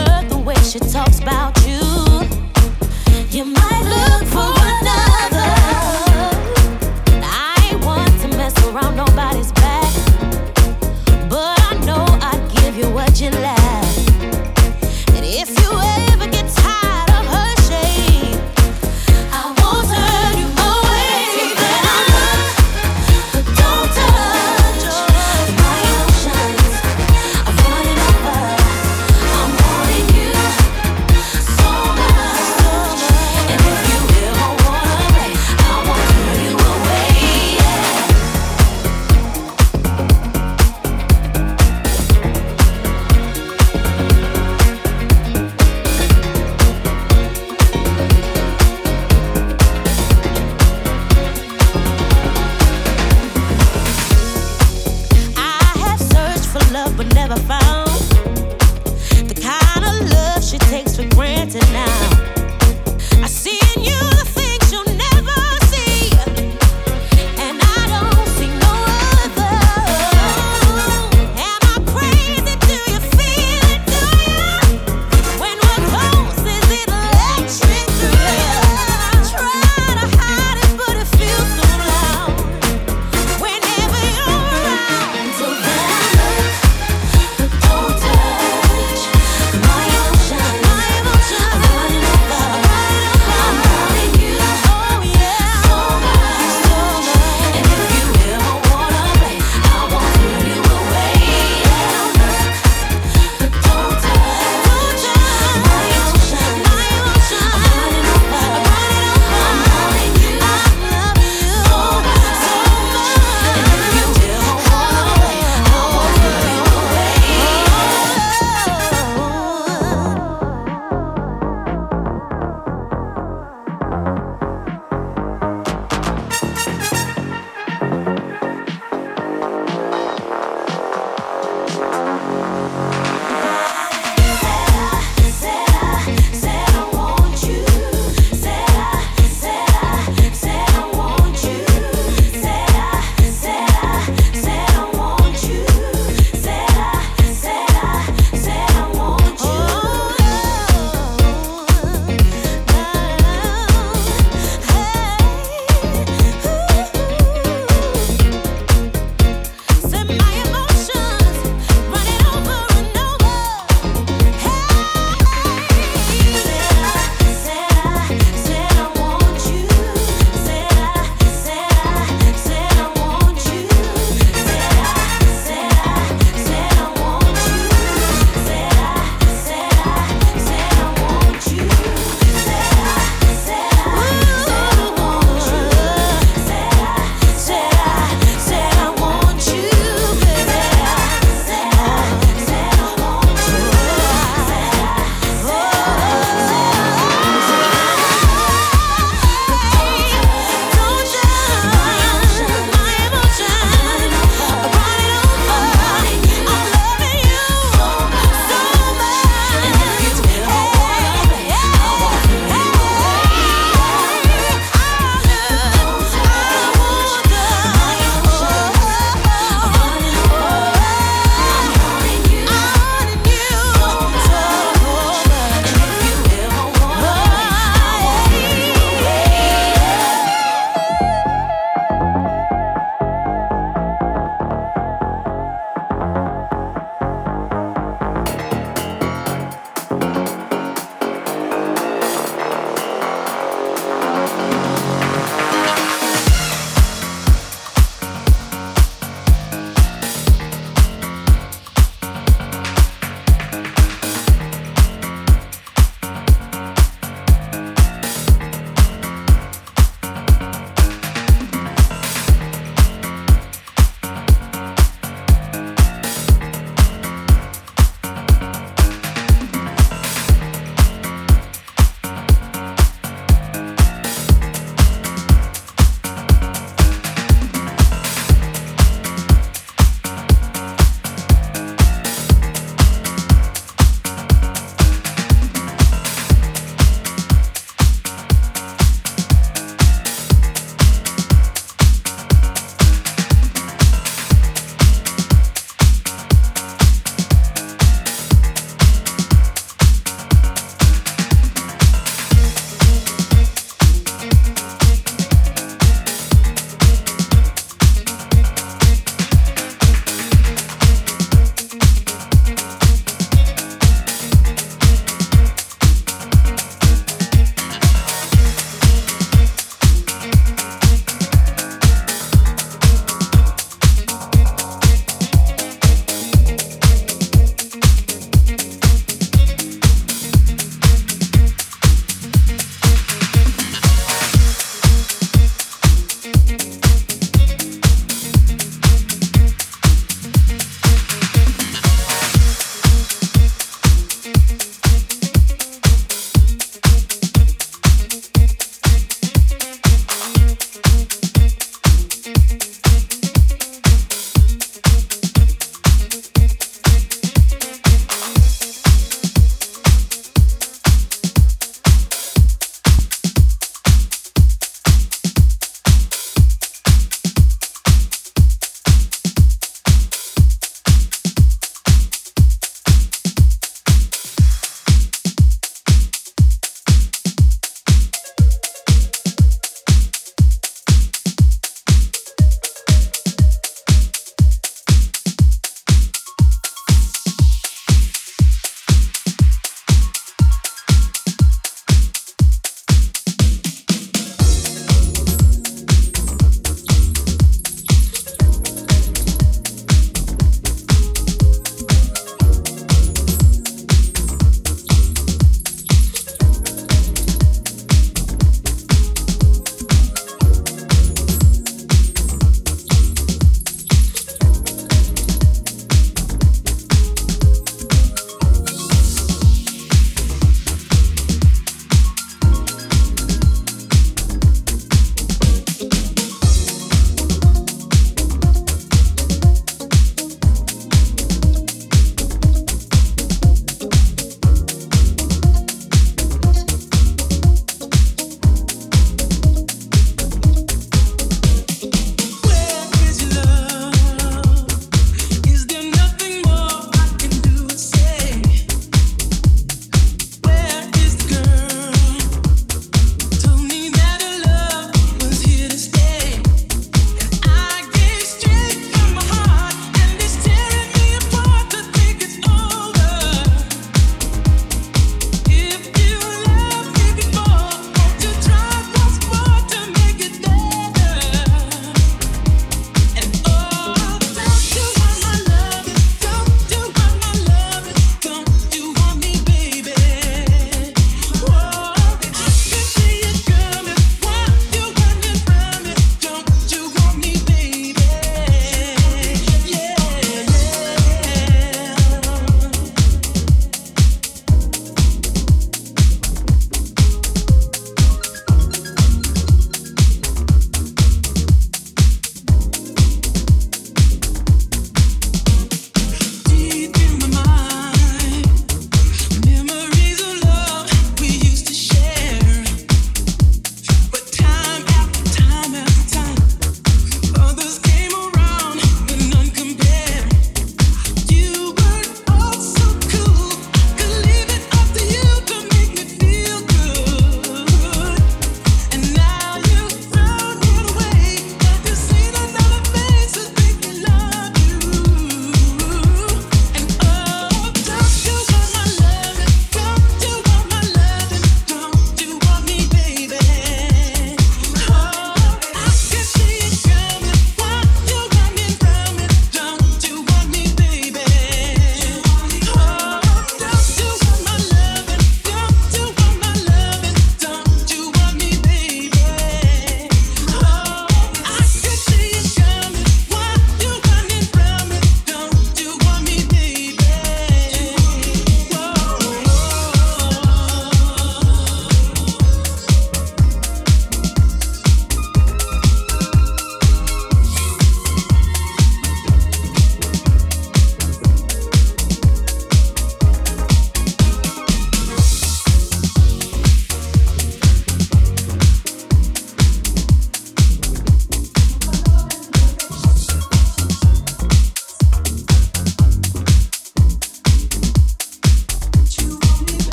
heard the way she talks about you. You might look for another.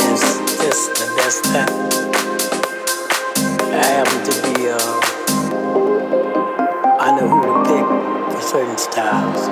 Like the best this, the best that. I happen to be, uh, I know who to pick for certain styles.